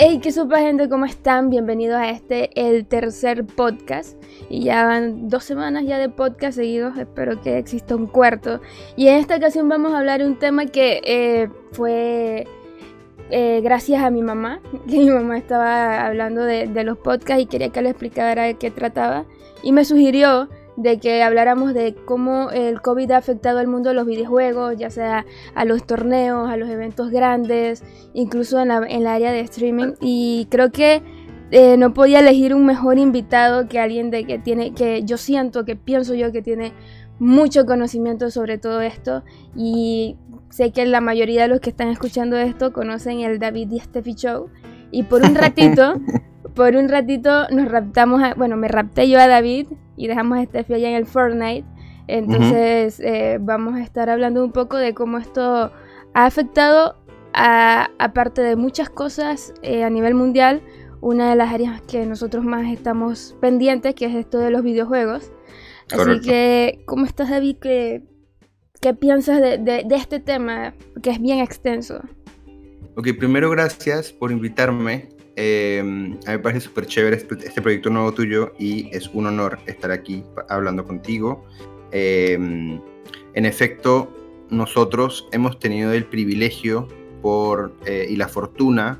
Hey, qué supa gente, ¿cómo están? Bienvenidos a este, el tercer podcast. Y ya van dos semanas ya de podcast seguidos, espero que exista un cuarto. Y en esta ocasión vamos a hablar de un tema que eh, fue eh, gracias a mi mamá, que mi mamá estaba hablando de, de los podcasts y quería que le explicara de qué trataba. Y me sugirió de que habláramos de cómo el COVID ha afectado al mundo de los videojuegos, ya sea a los torneos, a los eventos grandes, incluso en la, en área de streaming. Y creo que eh, no podía elegir un mejor invitado que alguien de que tiene, que yo siento, que pienso yo que tiene mucho conocimiento sobre todo esto. Y sé que la mayoría de los que están escuchando esto conocen el David y Steffi Show. Y por un ratito, por un ratito nos raptamos, bueno, me rapté yo a David y dejamos a Steffi allá en el Fortnite. Entonces eh, vamos a estar hablando un poco de cómo esto ha afectado, a, aparte de muchas cosas eh, a nivel mundial, una de las áreas que nosotros más estamos pendientes, que es esto de los videojuegos. Así que, ¿cómo estás David? ¿Qué, qué piensas de, de, de este tema? Que es bien extenso. Ok, primero gracias por invitarme. Eh, a mí me parece súper chévere este, este, proyecto nuevo tuyo y es un honor estar aquí hablando contigo. Eh, en efecto, nosotros hemos tenido el privilegio por, eh, y la fortuna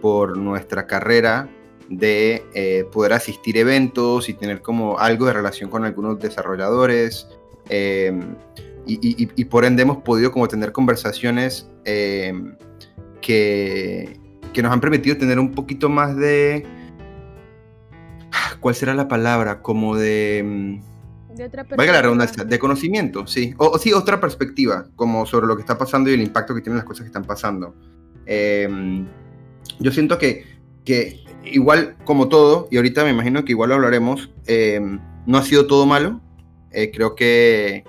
por nuestra carrera de eh, poder asistir eventos y tener como algo de relación con algunos desarrolladores. Y, y, y, por ende hemos podido como tener conversaciones que, que nos han permitido tener un poquito más de... ¿Cuál será la palabra? Como de... mm, De otra Valga la redundancia, de conocimiento, sí. O, o, sí, otra perspectiva, como sobre lo que está pasando y el impacto que tienen las cosas que están pasando. Eh, yo siento que, que, igual como todo, y ahorita me imagino que igual lo hablaremos, eh, no ha sido todo malo. Eh, creo que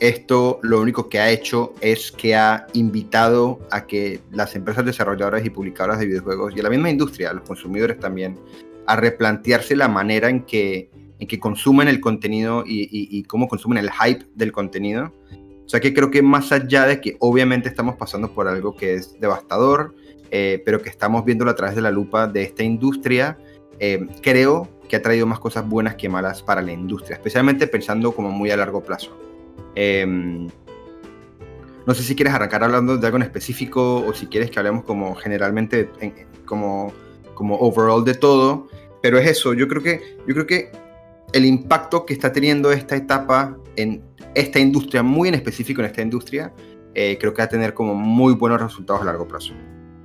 esto lo único que ha hecho es que ha invitado a que las empresas desarrolladoras y publicadoras de videojuegos y a la misma industria, a los consumidores también, a replantearse la manera en que, en que consumen el contenido y, cómo consumen el hype del contenido. O sea que creo que más allá de que obviamente estamos pasando por algo que es devastador, eh, pero que estamos viéndolo a través de la lupa de esta industria, eh, creo que ha traído más cosas buenas que malas para la industria, especialmente pensando como muy a largo plazo. Eh, no sé si quieres arrancar hablando de algo en específico o si quieres que hablemos como generalmente, en, como, como overall de todo, pero es eso, yo creo que, yo creo que el impacto que está teniendo esta etapa en esta industria, muy en específico en esta industria, eh, creo que va a tener como muy buenos resultados a largo plazo.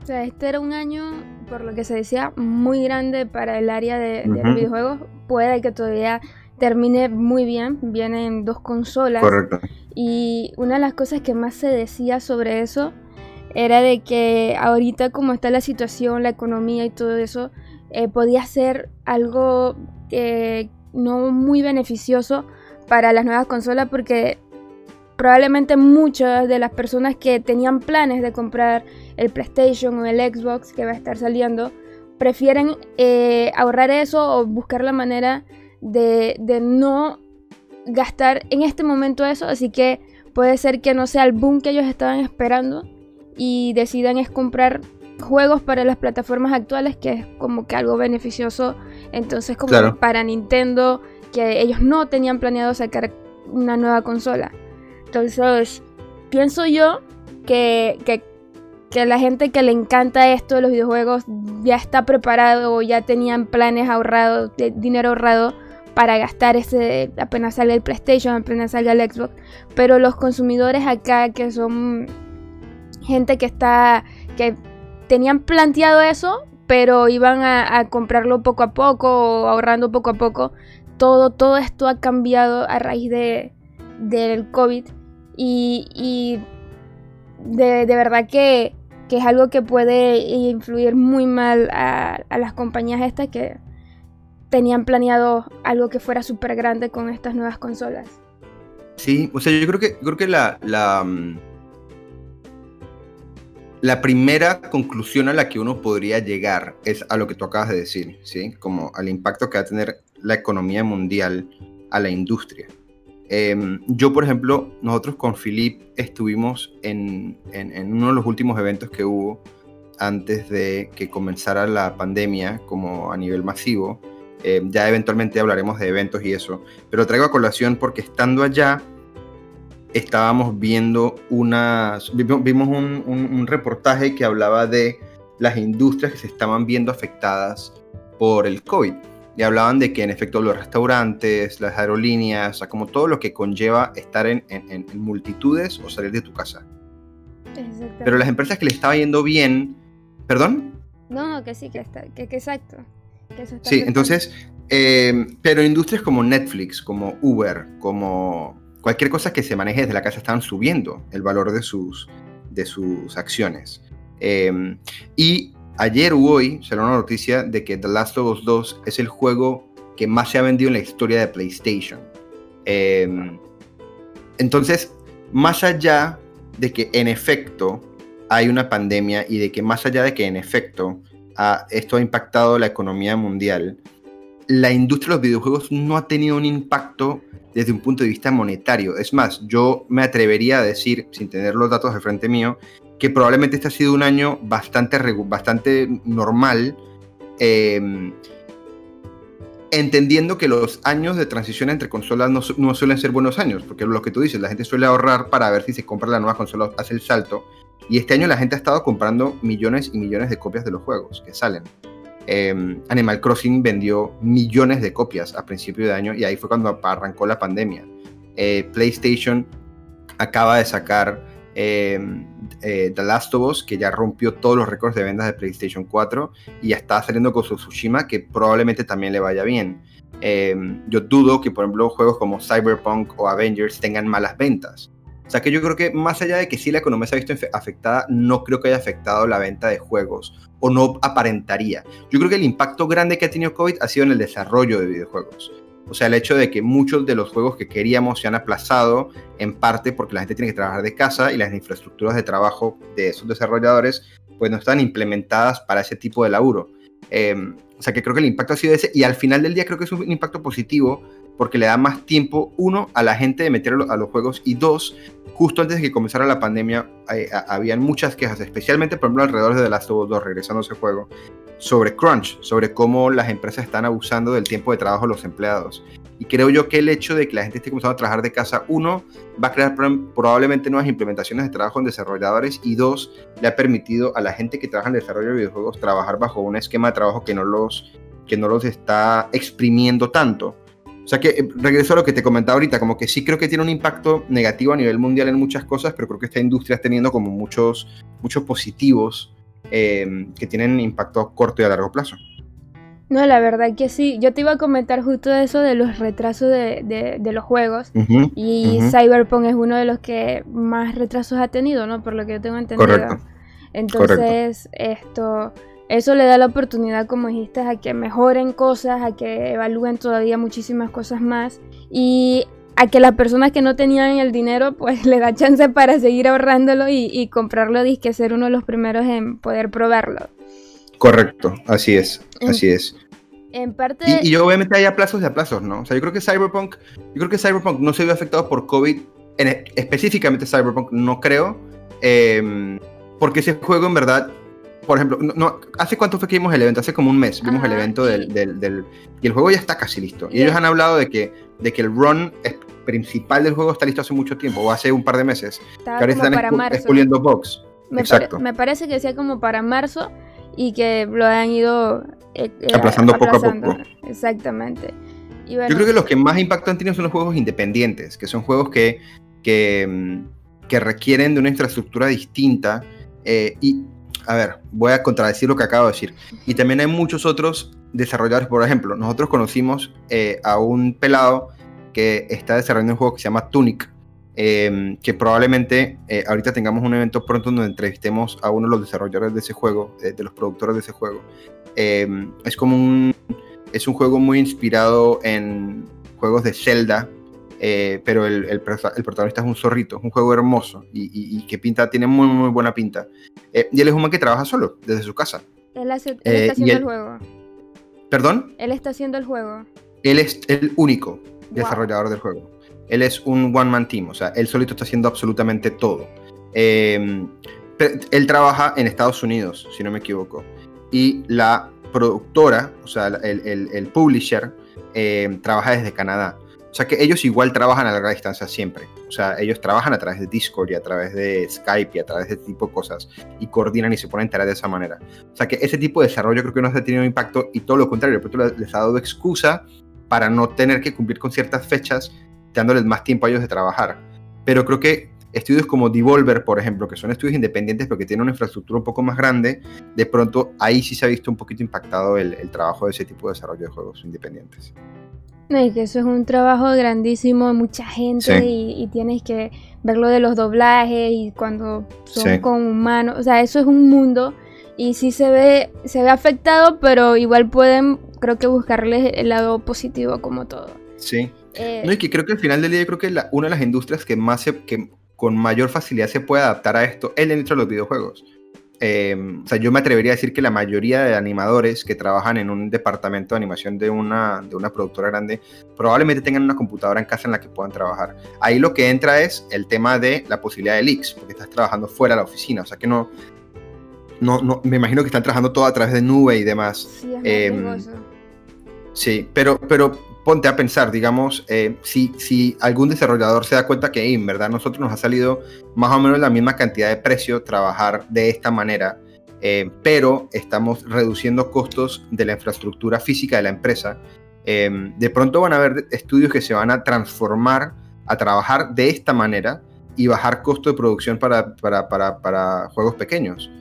O sea, este era un año, por lo que se decía, muy grande para el área de, de uh -huh. videojuegos. Puede que todavía termine muy bien. Vienen dos consolas. Correcto. Y una de las cosas que más se decía sobre eso era de que ahorita como está la situación, la economía y todo eso, eh, podía ser algo eh, no muy beneficioso para las nuevas consolas porque probablemente muchas de las personas que tenían planes de comprar el PlayStation o el Xbox que va a estar saliendo prefieren eh, ahorrar eso o buscar la manera de, de, no gastar en este momento eso así que puede ser que no sea el boom que ellos estaban esperando y decidan es comprar juegos para las plataformas actuales que es como que algo beneficioso entonces como claro. para Nintendo que ellos no tenían planeado sacar una nueva consola entonces, pienso yo que, que, que, la gente que le encanta esto de los videojuegos ya está preparado o ya tenían planes ahorrados, dinero ahorrado para gastar ese apenas salga el PlayStation, apenas salga el Xbox. Pero los consumidores acá que son gente que está que tenían planteado eso, pero iban a, comprarlo poco a poco o ahorrando poco a poco. Todo, todo esto ha cambiado a raíz de, del COVID y, y de, de, verdad que, que, es algo que puede influir muy mal a, a las compañías estas que tenían planeado algo que fuera súper grande con estas nuevas consolas. Sí, o sea, yo creo que, creo que la, la, la primera conclusión a la que uno podría llegar es a lo que tú acabas de decir, ¿sí? Como al impacto que va a tener la economía mundial a la industria. Eh, yo, por ejemplo, nosotros con Philip estuvimos en, en, en, uno de los últimos eventos que hubo antes de que comenzara la pandemia como a nivel masivo. Eh, ya eventualmente hablaremos de eventos y eso, pero traigo a colación porque estando allá estábamos viendo unas, vimos un, un reportaje que hablaba de las industrias que se estaban viendo afectadas por el COVID. Y hablaban de que en efecto los restaurantes, las aerolíneas, o sea, como todo lo que conlleva estar en, en, multitudes o salir de tu casa. Pero las empresas que le estaba yendo bien, ¿perdón? No, no, que sí, que, está, que, exacto. Sí, entonces, eh, pero industrias como Netflix, como Uber, como cualquier cosa que se maneje desde la casa estaban subiendo el valor de sus, de sus acciones. Eh, y ayer o hoy salió una noticia de que The Last of Us 2 es el juego que más se ha vendido en la historia de PlayStation. Em, entonces, más allá de que en efecto hay una pandemia y de que más allá de que en efecto esto ha impactado la economía mundial, la industria de los videojuegos no ha tenido un impacto desde un punto de vista monetario. Es más, yo me atrevería a decir, sin tener los datos de frente mío, que probablemente este ha sido un año bastante, bastante normal, em, entendiendo que los años de transición entre consolas no, suelen ser buenos años, porque lo que tú dices, la gente suele ahorrar para ver si se compra la nueva consola, hace el salto, y este año la gente ha estado comprando millones y millones de copias de los juegos que salen. Em, Animal Crossing vendió millones de copias a principio de año y ahí fue cuando arrancó la pandemia. Eh, PlayStation acaba de sacar Em, eh, The Last of Us, que ya rompió todos los récords de ventas de PlayStation 4 y ya está saliendo con su Tsushima, que probablemente también le vaya bien. Em, yo dudo que, por ejemplo, juegos como Cyberpunk o Avengers tengan malas ventas. O sea que yo creo que más allá de que sí la economía se ha visto afectada, no creo que haya afectado la venta de juegos o no aparentaría. Yo creo que el impacto grande que ha tenido COVID ha sido en el desarrollo de videojuegos. O sea, el hecho de que muchos de los juegos que queríamos se han aplazado en parte porque la gente tiene que trabajar de casa y las infraestructuras de trabajo de esos desarrolladores pues no están implementadas para ese tipo de laburo. Em, o sea, que creo que el impacto ha sido ese y al final del día creo que es un impacto positivo porque le da más tiempo, uno, a la gente de meterlo a los juegos y dos, justo antes de que comenzara la pandemia, habían muchas quejas, especialmente por ejemplo alrededor de The Last of Us 2, regresando a ese juego, sobre crunch, sobre cómo las empresas están abusando del tiempo de trabajo de los empleados. Y creo yo que el hecho de que la gente esté comenzando a trabajar de casa, uno, va a crear probablemente nuevas implementaciones de trabajo en desarrolladores y dos, le ha permitido a la gente que trabaja en desarrollo de videojuegos trabajar bajo un esquema de trabajo que no los, que no los está exprimiendo tanto. O sea que eh, regreso a lo que te comentaba ahorita, como que sí creo que tiene un impacto negativo a nivel mundial en muchas cosas, pero creo que esta industria está teniendo como muchos, muchos positivos eh, que tienen impacto a corto y a largo plazo. No, la verdad que sí. Yo te iba a comentar justo eso de los retrasos de, los juegos. y Cyberpunk es uno de los que más retrasos ha tenido, ¿no? Por lo que yo tengo entendido. Correcto. Entonces, esto, eso le da la oportunidad, como dijiste, a que mejoren cosas, a que evalúen todavía muchísimas cosas más. Y a que las personas que no tenían el dinero, pues le da chance para seguir ahorrándolo y, comprarlo, y que ser uno de los primeros en poder probarlo. Correcto, así es, así es. En parte... Y, obviamente hay aplazos de aplazos, ¿no? O sea, yo creo que Cyberpunk, yo creo que Cyberpunk no se vio afectado por COVID, en, específicamente Cyberpunk, no creo, em, porque ese juego en verdad, por ejemplo, no, ¿hace cuánto fue que vimos el evento? Hace como un mes vimos el evento del, del, Y el juego ya está casi listo. Y ellos han hablado de que, de que el run principal del juego está listo hace mucho tiempo, o hace un par de meses. Estaba que ahora están expuliendo box. Me, Exacto. me parece que sea como para marzo y que lo han ido eh, eh, aplazando, poco a poco. Exactamente. Yo creo que los que más impacto han tenido son los juegos independientes, que son juegos que, que, mm, que requieren de una infraestructura distinta. Eh, y, a ver, voy a contradecir lo que acabo de decir. Y también hay muchos otros desarrolladores, por ejemplo, nosotros conocimos a un pelado que está desarrollando un juego que se llama Tunic, em, que probablemente eh, ahorita tengamos un evento pronto donde entrevistemos a uno de los desarrolladores de ese juego, de los productores de ese juego. Em, es como un, es un juego muy inspirado en juegos de Zelda, eh, pero el, el, protagonista es un zorrito, es un juego hermoso y, que pinta, tiene muy, muy buena pinta. Eh, y él es un man que trabaja solo, desde su casa. Él, está haciendo el juego. ¿Perdón? Él está haciendo el juego. Él es el único desarrollador del juego. Él es un one-man team, o sea, él solito está haciendo absolutamente todo. Em, él trabaja en Estados Unidos, si no me equivoco. Y la productora, o sea, el, publisher, eh, trabaja desde Canadá. O sea que ellos igual trabajan a larga distancia siempre. O sea, ellos trabajan a través de Discord y a través de Skype y a través de este tipo de cosas y coordinan y se ponen tareas de esa manera. O sea que ese tipo de desarrollo creo que no ha tenido impacto y todo lo contrario, el les ha dado excusa para no tener que cumplir con ciertas fechas, dándoles más tiempo a ellos de trabajar. Pero creo que estudios como Devolver, por ejemplo, que son estudios independientes pero que tienen una infraestructura un poco más grande, de pronto ahí sí se ha visto un poquito impactado el, el trabajo de ese tipo de desarrollo de juegos independientes. No, es que eso es un trabajo grandísimo, mucha gente y, tienes que ver lo de los doblajes y cuando son con humanos, o sea, eso es un mundo y sí se ve, se ve afectado, pero igual pueden, creo que buscarles el lado positivo como todo. Sí. Eh, no, y que creo que al final del día, creo que una de las industrias que más se, que con mayor facilidad se puede adaptar a esto es dentro de los videojuegos. Em, o sea, yo me atrevería a decir que la mayoría de animadores que trabajan en un departamento de animación de una, de una productora grande probablemente tengan una computadora en casa en la que puedan trabajar. Ahí lo que entra es el tema de la posibilidad de leaks, porque estás trabajando fuera de la oficina, o sea que no, no, no me imagino que están trabajando todo a través de nube y demás. Sí, em, sí pero, pero ponte a pensar, digamos, eh, si, si algún desarrollador se da cuenta que en verdad nosotros nos ha salido más o menos la misma cantidad de precio trabajar de esta manera, eh, pero estamos reduciendo costos de la infraestructura física de la empresa, eh, de pronto van a haber estudios que se van a transformar a trabajar de esta manera y bajar costo de producción para, para, para, para juegos pequeños.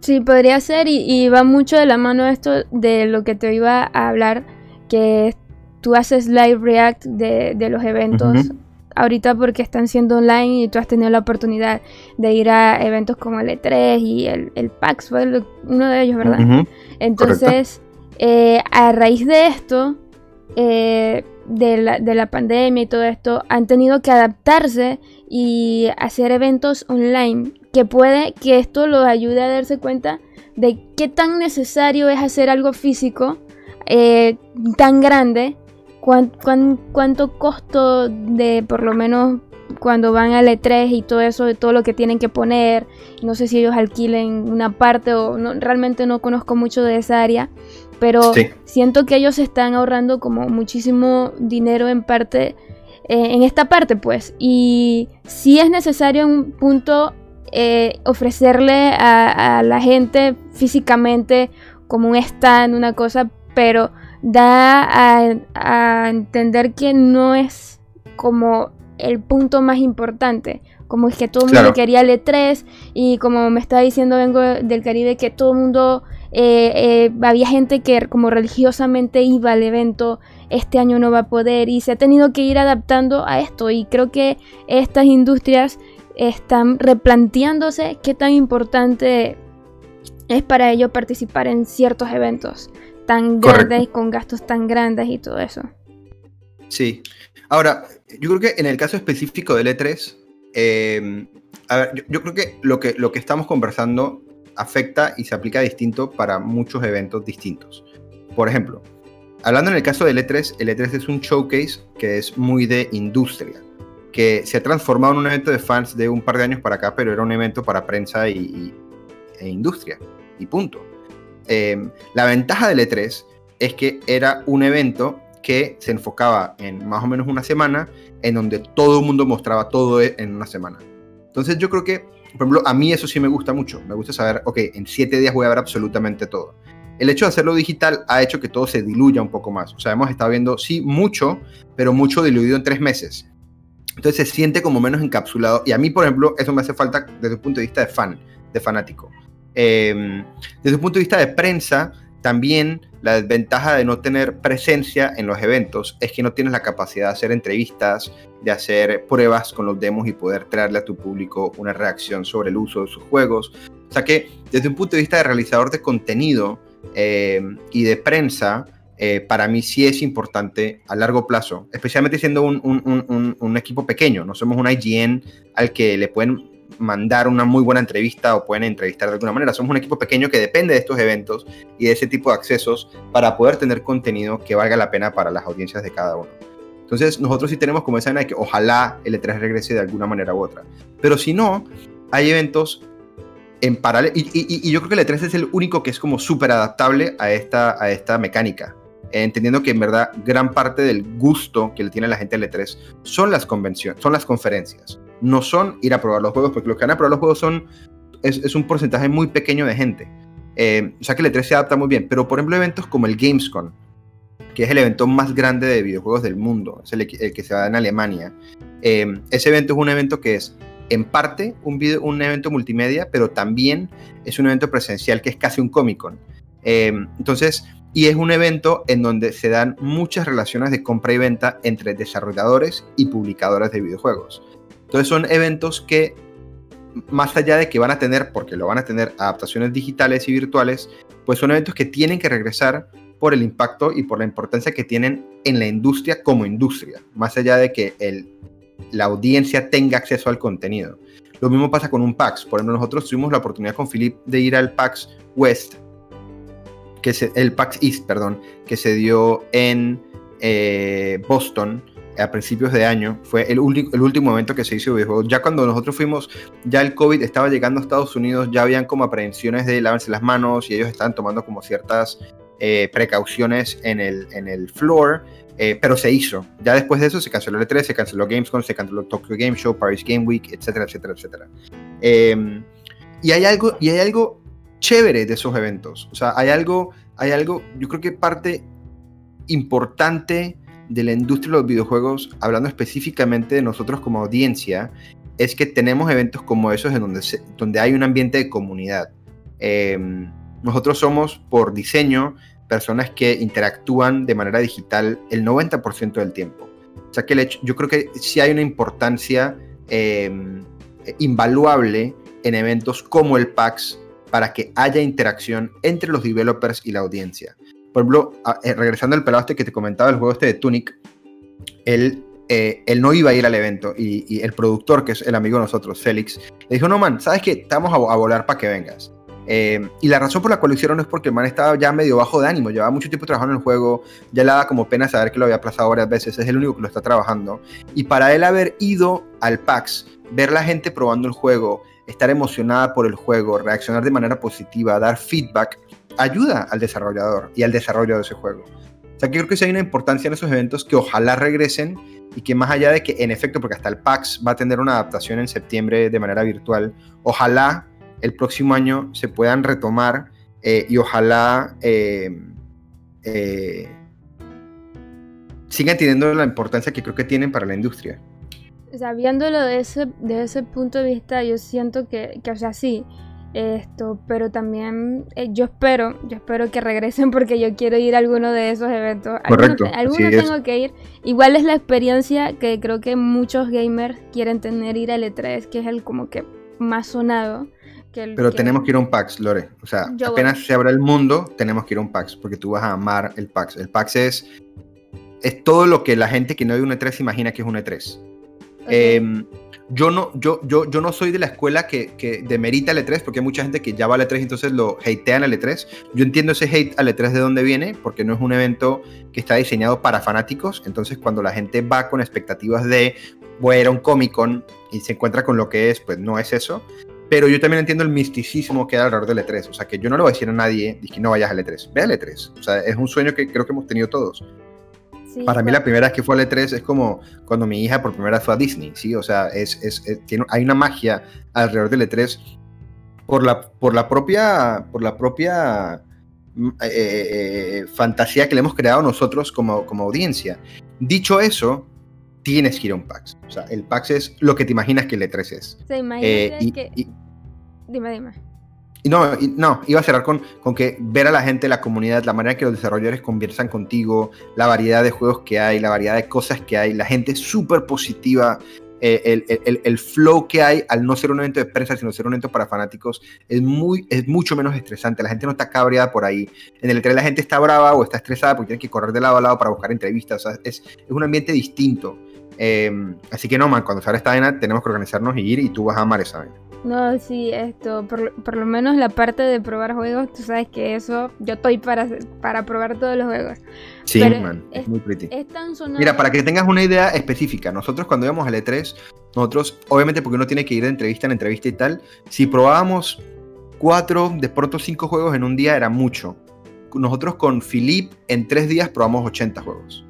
Sí, podría ser y, y, va mucho de la mano esto de lo que te iba a hablar, que tú haces live react de, los eventos. Ahorita porque están siendo online y tú has tenido la oportunidad de ir a eventos como el E3 y el, el PAX, fue uno de ellos, ¿verdad? Entonces, eh, a raíz de esto, eh, de, la, de la pandemia y todo esto, han tenido que adaptarse y hacer eventos online, que puede que esto los ayude a darse cuenta de qué tan necesario es hacer algo físico eh, tan grande cuánto costo de por lo menos cuando van al E3 y todo eso, de todo lo que tienen que poner. No sé si ellos alquilen una parte o no, realmente no conozco mucho de esa área, pero siento que ellos están ahorrando como muchísimo dinero en parte, eh, en esta parte pues. Y si es necesario en un punto eh, ofrecerle a, a la gente físicamente como un stand, una cosa, pero da a, entender que no es como el punto más importante. Como es que todo el mundo quería el E3 y como me está diciendo vengo del Caribe que todo el mundo, eh, eh, había gente que como religiosamente iba al evento, este año no va a poder y se ha tenido que ir adaptando a esto. Y creo que estas industrias están replanteándose qué tan importante es para ellos participar en ciertos eventos tan grandes, con gastos tan grandes y todo eso. Sí. Ahora, yo creo que en el caso específico del E3, em, a ver, yo, creo que lo, que lo que estamos conversando afecta y se aplica distinto para muchos eventos distintos. Por ejemplo, hablando en el caso del E3, el E3 es un showcase que es muy de industria, que se ha transformado en un evento de fans de un par de años para acá, pero era un evento para prensa y, e industria, y punto. Em, la ventaja del E3 es que era un evento que se enfocaba en más o menos una semana, en donde todo el mundo mostraba todo e, en una semana. Entonces yo creo que, por ejemplo, a mí eso sí me gusta mucho. Me gusta saber, ok, en siete días voy a ver absolutamente todo. El hecho de hacerlo digital ha hecho que todo se diluya un poco más. O sea, hemos estado viendo, sí, mucho, pero mucho diluido en tres meses. Entonces se siente como menos encapsulado. Y a mí, por ejemplo, eso me hace falta desde el punto de vista de fan, de fanático. Em, desde un punto de vista de prensa, también la desventaja de no tener presencia en los eventos es que no tienes la capacidad de hacer entrevistas, de hacer pruebas con los demos y poder traerle a tu público una reacción sobre el uso de sus juegos. O sea que desde un punto de vista de realizador de contenido em, y de prensa, eh, para mí sí es importante a largo plazo, especialmente siendo un, un, un, equipo pequeño, no somos un IGN al que le pueden mandar una muy buena entrevista o pueden entrevistar de alguna manera. Somos un equipo pequeño que depende de estos eventos y de ese tipo de accesos para poder tener contenido que valga la pena para las audiencias de cada uno. Entonces nosotros sí tenemos como esa idea de que ojalá el E3 regrese de alguna manera u otra. Pero si no, hay eventos en paralelo, y, yo creo que el E3 es el único que es como súper adaptable a esta, a esta mecánica, entendiendo que en verdad gran parte del gusto que le tiene la gente al E3 son las convenciones, son las conferencias, no son ir a probar los juegos, porque los que van a probar los juegos son, es, un porcentaje muy pequeño de gente. Eh, o sea que el E3 se adapta muy bien, pero por ejemplo eventos como el Gamescom, que es el evento más grande de videojuegos del mundo, es el, que se da en Alemania. Eh, ese evento es un evento que es en parte un, evento multimedia, pero también es un evento presencial que es casi un Comic Con. Eh, entonces, y es un evento en donde se dan muchas relaciones de compra y venta entre desarrolladores y publicadores de videojuegos. Entonces son eventos que, más allá de que van a tener, porque lo van a tener adaptaciones digitales y virtuales, pues son eventos que tienen que regresar por el impacto y por la importancia que tienen en la industria como industria, más allá de que el la audiencia tenga acceso al contenido. Lo mismo pasa con un PAX. Por ejemplo, nosotros tuvimos la oportunidad con Philip de ir al PAX West, que es el PAX East, perdón, que se dio en eh, Boston a principios de año. Fue el, el último evento que se hizo de videojuegos. Ya cuando nosotros fuimos, ya el COVID estaba llegando a Estados Unidos, ya habían como aprehensiones de lavarse las manos y ellos estaban tomando como ciertas eh, precauciones en el, en el floor. Eh, pero se hizo. Ya después de eso se canceló el E3, se canceló Gamescom, se canceló Tokyo Game Show, Paris Game Week, etcétera, etcétera, etcétera. Em, y, hay algo, y hay algo chévere de esos eventos. O sea, hay algo, hay algo, yo creo que parte importante de la industria de los videojuegos, hablando específicamente de nosotros como audiencia, es que tenemos eventos como esos en donde, hay un ambiente de comunidad. Em, nosotros somos, por diseño, personas que interactúan de manera digital el 90% del tiempo. O sea que el hecho, yo creo que sí hay una importancia em, invaluable en eventos como el PAX para que haya interacción entre los developers y la audiencia. Por ejemplo, eh, regresando al pelado este que te comentaba, el juego este de Tunic, él, eh, él no iba a ir al evento y, el productor, que es el amigo de nosotros, Félix, le dijo, no man, ¿sabes qué? Estamos a, a volar para que vengas. Eh, y la razón por la cual lo hicieron es porque el man estaba ya medio bajo de ánimo, llevaba mucho tiempo trabajando en el juego, ya le daba como pena saber que lo había aplazado varias veces, es el único que lo está trabajando. Y para él haber ido al PAX, ver la gente probando el juego, estar emocionada por el juego, reaccionar de manera positiva, dar feedback, ayuda al desarrollador y al desarrollo de ese juego. O sea, que creo que sí hay una importancia en esos eventos que ojalá regresen y que más allá de que en efecto, porque hasta el PAX va a tener una adaptación en septiembre de manera virtual, ojalá el próximo año se puedan retomar eh, y ojalá eh, eh, sigan teniendo la importancia que creo que tienen para la industria. O sea, viéndolo de ese, de ese punto de vista, yo siento que, que o sea, sí, esto, pero también yo espero, yo espero que regresen porque yo quiero ir a alguno de esos eventos. Correcto. Alguno tengo que ir. Igual es la experiencia que creo que muchos gamers quieren tener ir al E3, que es el como que más sonado. Pero tenemos que ir a un PAX, Lore. O sea, apenas se abra el mundo, tenemos que ir a un PAX, porque tú vas a amar el PAX. El PAX es, es todo lo que la gente que no ve un E3 imagina que es un E3. Em, yo, no, yo, yo, yo no soy de la escuela que, que demerita el E3, porque hay mucha gente que ya va al E3 y entonces lo hatean al E3. Yo entiendo ese hate al E3 de dónde viene, porque no es un evento que está diseñado para fanáticos. Entonces, cuando la gente va con expectativas de voy a ir a un Comic Con y se encuentra con lo que es, pues no es eso. Pero yo también entiendo el misticismo que hay alrededor del E3. O sea, que yo no le voy a decir a nadie que no vayas al E3. Ve al E3. O sea, es un sueño que creo que hemos tenido todos. Para mí la primera vez que fue al E3 es como cuando mi hija por primera vez fue a Disney, ¿sí? O sea, es, es, tiene, hay una magia alrededor del E3 por la, por la propia, por la propia mm, eh, eh, eh, fantasía que le hemos creado nosotros como, como audiencia. Dicho eso, tienes que ir a un PAX. O sea, el PAX es lo que te imaginas que el E3 es. Se eh, que... dime, dime. Y no, no, iba a cerrar con, con que ver a la gente, la comunidad, la manera en que los desarrolladores conversan contigo, la variedad de juegos que hay, la variedad de cosas que hay, la gente súper positiva, eh, el, el, el, flow que hay al no ser un evento de prensa, sino ser un evento para fanáticos, es, muy, es mucho menos estresante. La gente no está cabreada por ahí. En el E3 la gente está brava o está estresada porque tiene que correr de lado a lado para buscar entrevistas. O sea, es, es un ambiente distinto. Em, así que no, man, cuando sale esta vaina tenemos que organizarnos y ir y tú vas a amar esa vaina. No, sí, esto, por, lo menos la parte de probar juegos, tú sabes que eso, yo estoy para, para probar todos los juegos. Sí, man, es, muy pretty. Mira, para que tengas una idea específica, nosotros cuando íbamos al E3, nosotros, obviamente porque uno tiene que ir de entrevista en entrevista y tal, si probábamos cuatro, de pronto cinco juegos en un día era mucho. Nosotros con Philip en tres días probamos 80 juegos.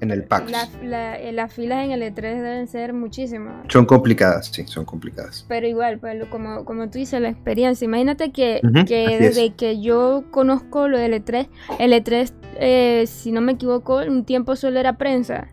En el PAX. Eh, las filas en el E3 deben ser muchísimas. Son complicadas, sí, son complicadas. Pero igual, pues, como, como tú dices, la experiencia. Imagínate que, que desde que yo conozco lo del E3, el E3, eh, si no me equivoco, un tiempo solo era prensa.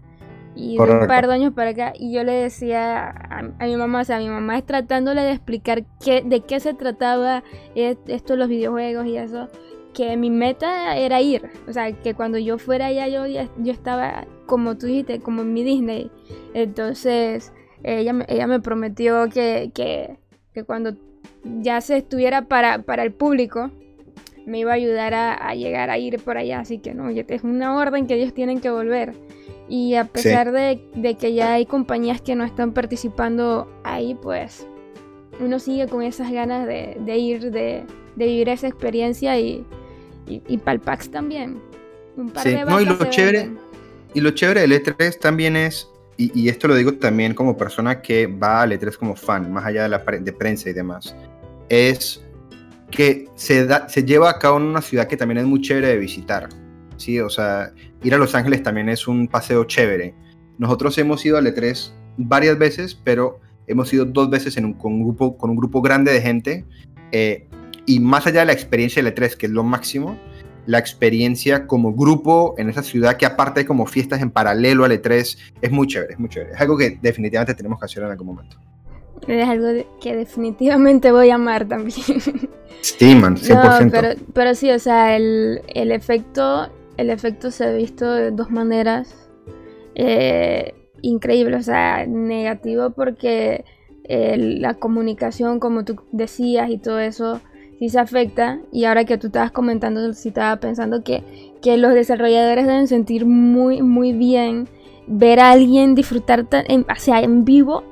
Y de un par de años para acá, y yo le decía a, mi mamá, o sea, mi mamá es tratándole de explicar qué, de qué se trataba esto, los videojuegos y eso, que mi meta era ir, o sea, que cuando yo fuera allá yo, yo estaba, como tú dijiste, como en mi Disney. Entonces, ella, ella me prometió que, que, que cuando ya se estuviera para, para el público, me iba a ayudar a, a, llegar a ir por allá. Así que no, es una orden que ellos tienen que volver. Y a pesar de, que ya hay compañías que no están participando ahí, pues uno sigue con esas ganas de, ir, de, vivir esa experiencia y, y, para el PAX también. Un par de no, y lo chévere y lo chévere del E3 también es, y, esto lo digo también como persona que va al E3 como fan, más allá de la de prensa y demás, es que se, da, se lleva a cabo en una ciudad que también es muy chévere de visitar. ¿sí? O sea, ir a Los Ángeles también es un paseo chévere. Nosotros hemos ido al E3 varias veces, pero hemos ido dos veces en un, con, un grupo, con un grupo grande de gente. Eh, y más allá de la experiencia del E3, que es lo máximo, la experiencia como grupo en esa ciudad, que aparte hay como fiestas en paralelo al E3, es muy chévere, es muy chévere. Es algo que definitivamente tenemos que hacer en algún momento. Es algo que definitivamente voy a amar también. Sí, man, 100%. pero, pero sí, o sea, el, el efecto el efecto se ha visto de dos maneras eh, increíbles. O sea, negativo porque eh, la comunicación, como tú decías, y todo eso sí se afecta. Y ahora que tú estabas comentando, sí estaba pensando que, que los desarrolladores deben sentir muy, muy bien ver a alguien disfrutar en, o sea, en vivo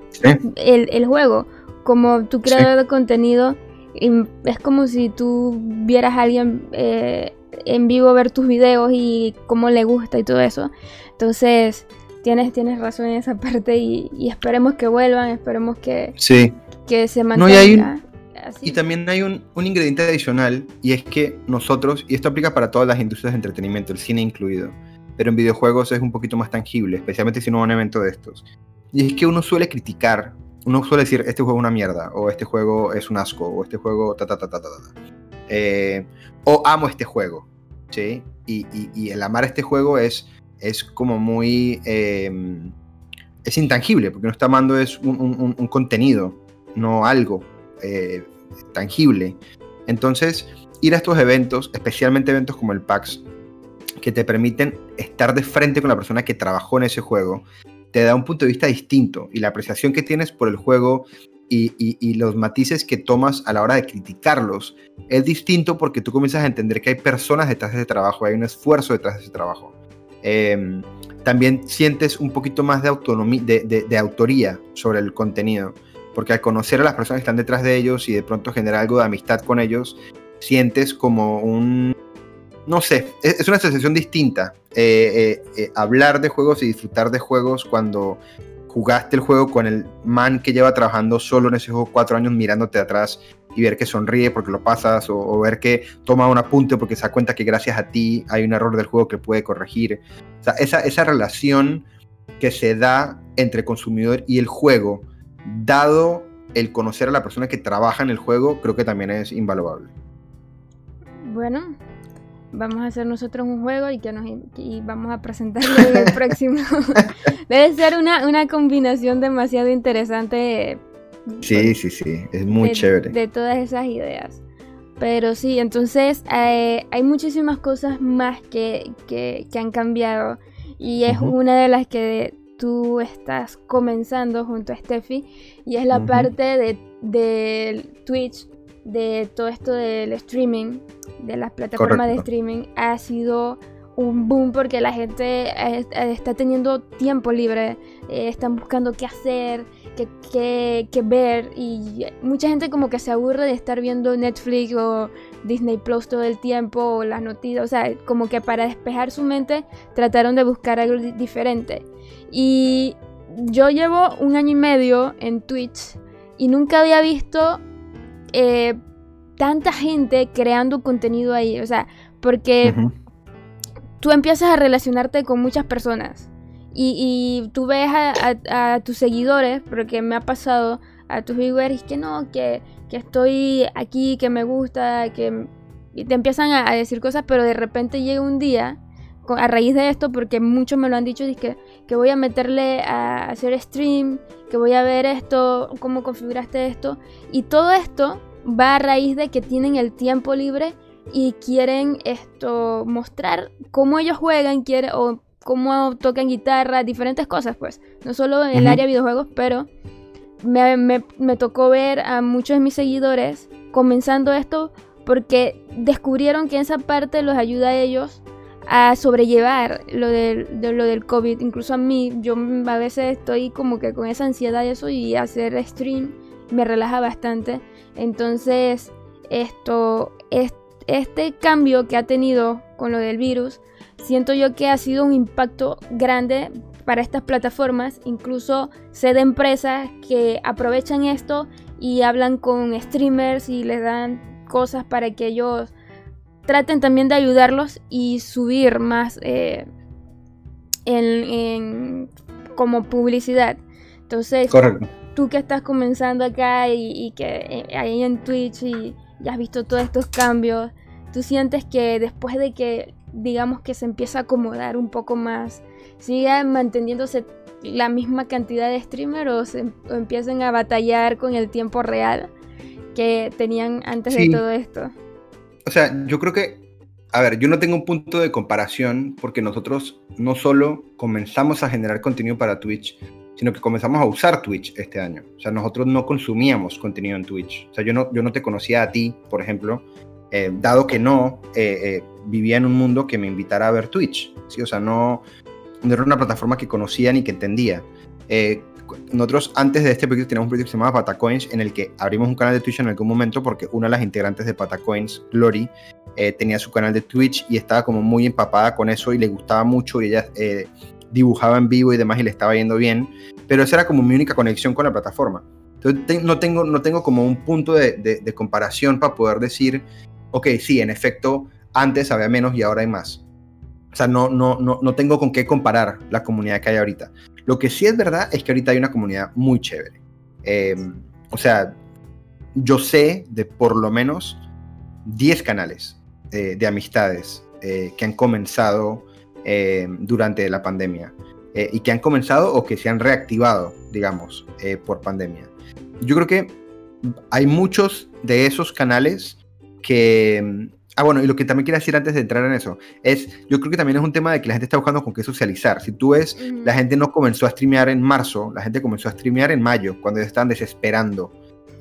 el, juego. Como tu creador de contenido, es como si tú vieras a alguien eh, en vivo ver tus videos y cómo le gusta y todo eso. Entonces, tienes, tienes razón en esa parte y, esperemos que vuelvan, esperemos que, sí. que se mantenga. y, también hay un, un, ingrediente adicional y es que nosotros, y esto aplica para todas las industrias de entretenimiento, el cine incluido, pero en videojuegos es un poquito más tangible, especialmente si no va un evento de estos. Y es que uno suele criticar, uno suele decir, este juego es una mierda, o este juego es un asco, o este juego ta ta ta ta ta ta. Eh, o amo este juego, ¿sí? Y, el amar este juego es, es como muy... Em, es intangible, porque no está amando es un, contenido, no algo eh, tangible. Entonces, ir a estos eventos, especialmente eventos como el PAX, que te permiten estar de frente con la persona que trabajó en ese juego, te da un punto de vista distinto y la apreciación que tienes por el juego y, los matices que tomas a la hora de criticarlos es distinto porque tú comienzas a entender que hay personas detrás de ese trabajo, hay un esfuerzo detrás de ese trabajo. Em, también sientes un poquito más de autonomía, de, autoría sobre el contenido, porque al conocer a las personas que están detrás de ellos y de pronto generar algo de amistad con ellos, sientes como un, no sé, es, una sensación distinta eh, eh, eh, hablar de juegos y disfrutar de juegos cuando jugaste el juego con el man que lleva trabajando solo en ese juego cuatro años mirándote atrás y ver que sonríe porque lo pasas o, ver que toma un apunte porque se da cuenta que gracias a ti hay un error del juego que puede corregir. O sea, esa, esa relación que se da entre consumidor y el juego, dado el conocer a la persona que trabaja en el juego, creo que también es invaluable. Bueno, vamos a hacer nosotros un juego y que nos y vamos a presentarlo en el próximo. Debe ser una, una, combinación demasiado interesante. Sí, pues, sí, sí, es muy chévere. De todas esas ideas. Pero sí, entonces eh, hay muchísimas cosas más que, que, que han cambiado y es una de las que tú estás comenzando junto a Steffi y es la parte de, de Twitch de todo esto del streaming, de las plataformas de streaming, ha sido un boom porque la gente está teniendo tiempo libre, eh, están buscando qué hacer, qué, qué, ver y mucha gente como que se aburre de estar viendo Netflix o Disney Plus todo el tiempo o las noticias, o sea, como que para despejar su mente trataron de buscar algo diferente. Y yo llevo un año y medio en Twitch y nunca había visto eh, tanta gente creando contenido ahí, o sea, porque tú empiezas a relacionarte con muchas personas y, tú ves a, tus seguidores, porque me ha pasado a tus viewers que no, que, estoy aquí, que me gusta, que te empiezan a, decir cosas, pero de repente llega un día a raíz de esto, porque muchos me lo han dicho, que, que voy a meterle a hacer stream, que voy a ver esto, cómo configuraste esto, y todo esto va a raíz de que tienen el tiempo libre y quieren esto mostrar cómo ellos juegan, quieren, o cómo tocan guitarra, diferentes cosas, pues, no solo en el área de videojuegos, pero me, me tocó ver a muchos de mis seguidores comenzando esto porque descubrieron que esa parte los ayuda a ellos a sobrellevar lo del, de lo del COVID. Incluso a mí, yo a veces estoy como que con esa ansiedad y eso y hacer stream me relaja bastante. Entonces, esto, este cambio que ha tenido con lo del virus, siento yo que ha sido un impacto grande para estas plataformas. Incluso sé de empresas que aprovechan esto y hablan con streamers y les dan cosas para que ellos traten también de ayudarlos y subir más eh, en, como publicidad. Entonces, tú que estás comenzando acá y, que eh, ahí en Twitch y, has visto todos estos cambios, ¿tú sientes que después de que digamos que se empieza a acomodar un poco más, siga manteniéndose la misma cantidad de streamers o, se, empiecen a batallar con el tiempo real que tenían antes de todo esto? O sea, yo creo que, a ver, yo no tengo un punto de comparación porque nosotros no solo comenzamos a generar contenido para Twitch, sino que comenzamos a usar Twitch este año. O sea, nosotros no consumíamos contenido en Twitch. O sea, yo no, yo no te conocía a ti, por ejemplo, eh, dado que no eh, eh, vivía en un mundo que me invitara a ver Twitch. ¿sí? O sea, no, no era una plataforma que conocía ni que entendía nosotros antes de este proyecto teníamos un proyecto que se llamaba Patacoins, en el que abrimos un canal de Twitch en algún momento porque una de las integrantes de Patacoins, Glory, eh, tenía su canal de Twitch y estaba como muy empapada con eso y le gustaba mucho y ella eh, dibujaba en vivo y demás y le estaba yendo bien, pero esa era como mi única conexión con la plataforma. Entonces no, tengo, no tengo como un punto de, de comparación para poder decir, ok, sí, en efecto, antes había menos y ahora hay más. O sea, no, no, no, no tengo con qué comparar la comunidad que hay ahorita. Lo que sí es verdad es que ahorita hay una comunidad muy chévere. Em, o sea, yo sé de por lo menos 10 canales eh, de amistades eh, que han comenzado em, durante la pandemia eh, y que han comenzado o que se han reactivado, digamos, por pandemia. Yo creo que hay muchos de esos canales que em, Ah, bueno, y lo que también quiero decir antes de entrar en eso es, yo creo que también es un tema de que la gente está buscando con qué socializar. Si tú ves, la gente no comenzó a streamear en marzo, la gente comenzó a streamear en mayo, cuando ya estaban desesperando.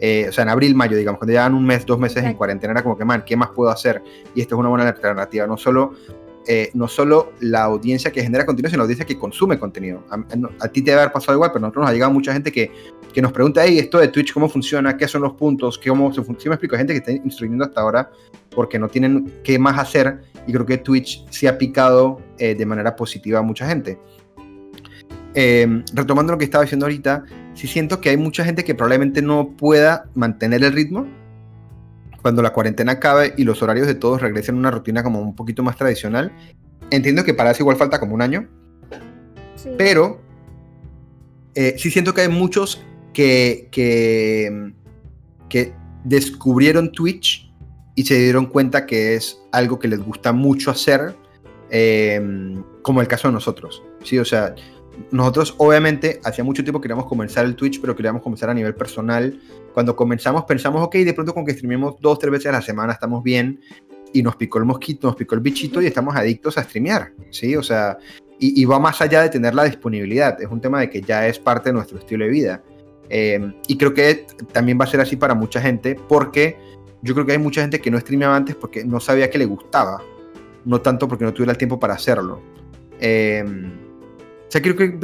Eh, o sea, en abril, mayo, digamos, cuando llevan un mes, dos meses en cuarentena, era como que, man, ¿qué más puedo hacer? Y esto es una buena alternativa. No solo eh, no solo la audiencia que genera contenido, sino la audiencia que consume contenido. A, ti te debe haber pasado igual, pero nosotros nos ha llegado mucha gente que, que nos pregunta, hey, esto de Twitch, ¿cómo funciona? ¿Qué son los puntos? ¿Cómo se funciona? me explico, gente que está instruyendo hasta ahora porque no tienen qué más hacer y creo que Twitch se ha picado eh, de manera positiva a mucha gente. Eh, retomando lo que estaba diciendo ahorita, sí siento que hay mucha gente que probablemente no pueda mantener el ritmo cuando la cuarentena acabe y los horarios de todos regresen a una rutina como un poquito más tradicional. Entiendo que para eso igual falta como un año, pero eh, sí siento que hay muchos que, que, que descubrieron Twitch y se dieron cuenta que es algo que les gusta mucho hacer, eh, como el caso de nosotros. ¿sí? O sea, nosotros obviamente hacía mucho tiempo queríamos comenzar el Twitch, pero queríamos comenzar a nivel personal. Cuando comenzamos pensamos, ok, de pronto con que streamemos dos, tres veces a la semana estamos bien. Y nos picó el mosquito, nos picó el bichito y estamos adictos a streamear, ¿sí? O sea, y, va más allá de tener la disponibilidad. Es un tema de que ya es parte de nuestro estilo de vida. Eh, y creo que también va a ser así para mucha gente porque yo creo que hay mucha gente que no streameaba antes porque no sabía que le gustaba, no tanto porque no tuviera el tiempo para hacerlo. Eh, sea, creo que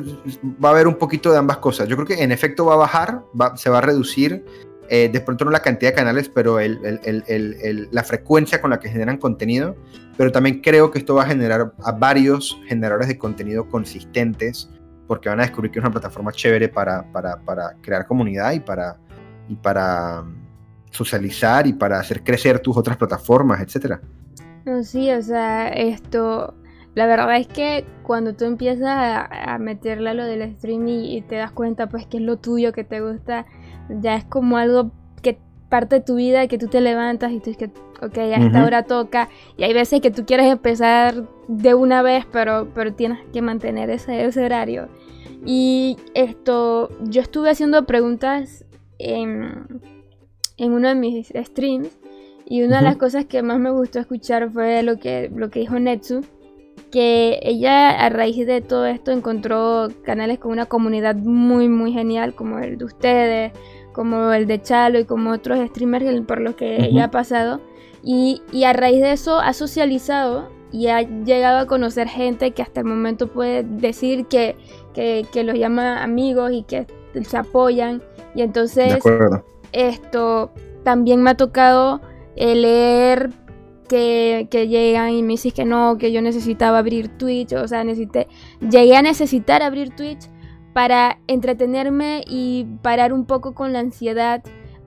va a haber un poquito de ambas cosas. Yo creo que en efecto va a bajar, se va a reducir, eh, de pronto no la cantidad de canales, pero la frecuencia con la que generan contenido. Pero también creo que esto va a generar a varios generadores de contenido consistentes, porque van a descubrir que es una plataforma chévere para, para, para crear comunidad y para, y para, socializar y para hacer crecer tus otras plataformas, etcétera. No, sí, o sea, esto, la verdad es que cuando tú empiezas a, meterle a lo del streaming y, te das cuenta pues que es lo tuyo, que te gusta, ya es como algo que parte de tu vida, que tú te levantas y tú dices que, ok, a esta hora toca, y hay veces que tú quieres empezar de una vez, pero, pero tienes que mantener ese, ese horario. Y esto, yo estuve haciendo preguntas en, en uno de mis streams y una de las cosas que más me gustó escuchar fue lo que, lo que dijo Netsu, que ella a raíz de todo esto encontró canales con una comunidad muy muy genial como el de ustedes, como el de Chalo y como otros streamers por los que ella ha pasado. Y, y, a raíz de eso ha socializado y ha llegado a conocer gente que hasta el momento puede decir que, que, que los llama amigos y que se apoyan. Y entonces esto también me ha tocado eh, leer que, llegan y me dicen que no, que yo necesitaba abrir Twitch, o sea, necesité, llegué a necesitar abrir Twitch para entretenerme y parar un poco con la ansiedad,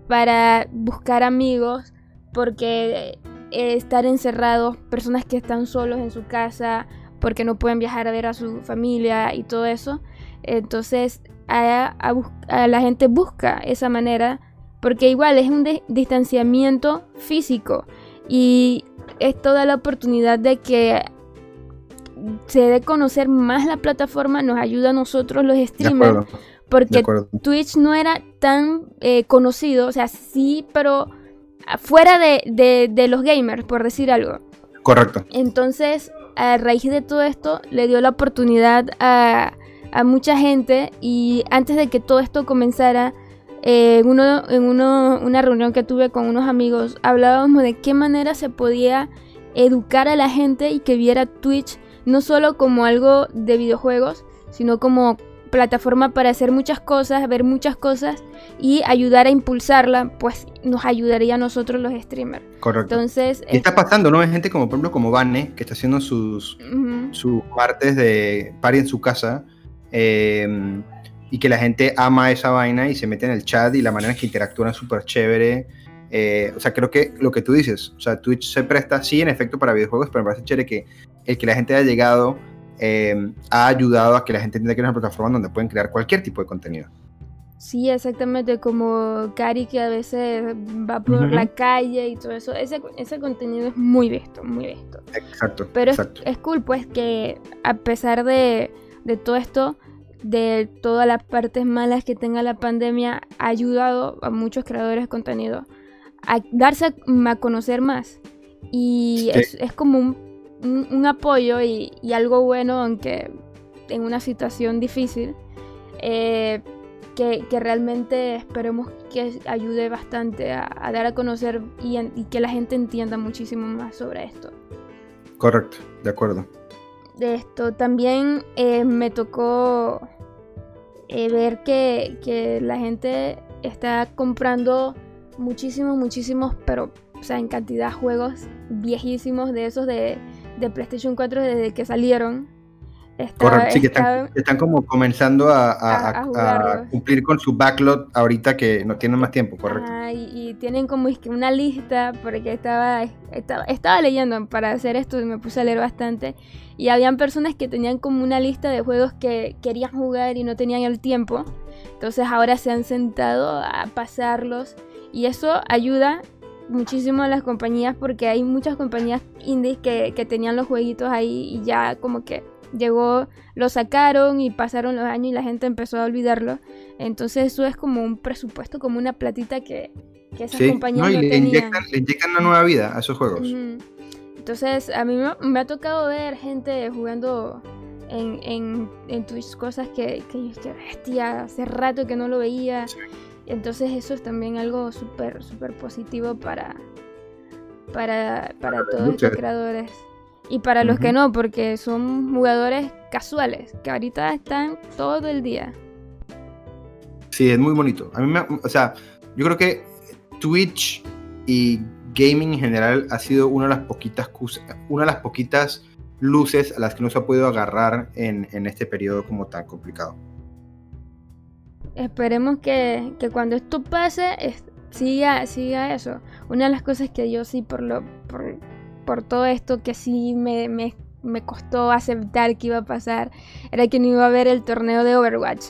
para buscar amigos, porque eh, estar encerrados, personas que están solos en su casa, porque no pueden viajar a ver a su familia y todo eso, entonces a, la gente busca esa manera porque igual es un distanciamiento físico y es toda la oportunidad de que se dé conocer más la plataforma, nos ayuda a nosotros los streamers, porque Twitch no era tan eh, conocido, o sea, sí, pero fuera de, de, los gamers, por decir algo. Correcto. Entonces, a raíz de todo esto, le dio la oportunidad a, a mucha gente y antes de que todo esto comenzara, eh, en, uno, en uno, una reunión que tuve con unos amigos, hablábamos de qué manera se podía educar a la gente y que viera Twitch no solo como algo de videojuegos, sino como plataforma para hacer muchas cosas, ver muchas cosas y ayudar a impulsarla, pues nos ayudaría a nosotros los streamers. Correcto. Entonces, y está pasando, ¿no? Hay gente como por ejemplo como Vane, que está haciendo sus, sus martes de party en su casa. Eh, y que la gente ama esa vaina y se mete en el chat y la manera en que interactúan es súper chévere. Eh, o sea, creo que lo que tú dices, o sea, Twitch se presta, sí, en efecto, para videojuegos, pero me parece chévere que el que la gente haya llegado eh, ha ayudado a que la gente entienda que es una plataforma donde pueden crear cualquier tipo de contenido. Sí, exactamente, como Cari que a veces va por la calle y todo eso. Ese, ese contenido es muy visto, muy visto. Exacto. Pero exacto. Es, es, cool, pues, que a pesar de, de todo esto, de todas las partes malas que tenga la pandemia ha ayudado a muchos creadores de contenido a darse a, conocer más. Y es, como un, apoyo y, algo bueno, aunque en una situación difícil, eh, que, realmente esperemos que ayude bastante a, dar a conocer y, y que la gente entienda muchísimo más sobre esto. Correcto, de acuerdo de esto. También eh, me tocó eh, ver que, la gente está comprando muchísimos, muchísimos, pero o sea, en cantidad juegos viejísimos de esos de, de PlayStation 4 desde que salieron. Correcto, sí, que están, como comenzando a, cumplir con su backlog ahorita que no tienen más tiempo, correcto. y, tienen como una lista, porque estaba, estaba, estaba, leyendo para hacer esto y me puse a leer bastante. Y habían personas que tenían como una lista de juegos que querían jugar y no tenían el tiempo. Entonces ahora se han sentado a pasarlos. Y eso ayuda muchísimo a las compañías porque hay muchas compañías indies que, que tenían los jueguitos ahí y ya como que llegó, lo sacaron y pasaron los años y la gente empezó a olvidarlo. Entonces eso es como un presupuesto, como una platita que, que esas compañías no, y le, Inyectan, le inyectan una nueva vida a esos juegos. Entonces a mí me, ha tocado ver gente jugando en, en, en Twitch cosas que, que yo bestia, hace rato que no lo veía. Entonces eso es también algo súper, súper positivo para, para, para todos estos creadores. Y para los que no, porque son jugadores casuales, que ahorita están todo el día. Sí, es muy bonito. A mí me, o sea, yo creo que Twitch y gaming en general ha sido una de las poquitas, una de las poquitas luces a las que no se ha podido agarrar en, en este periodo como tan complicado. Esperemos que, que cuando esto pase siga, siga eso. Una de las cosas que yo sí por lo por, por todo esto que sí me, me, me, costó aceptar que iba a pasar era que no iba a haber el torneo de Overwatch.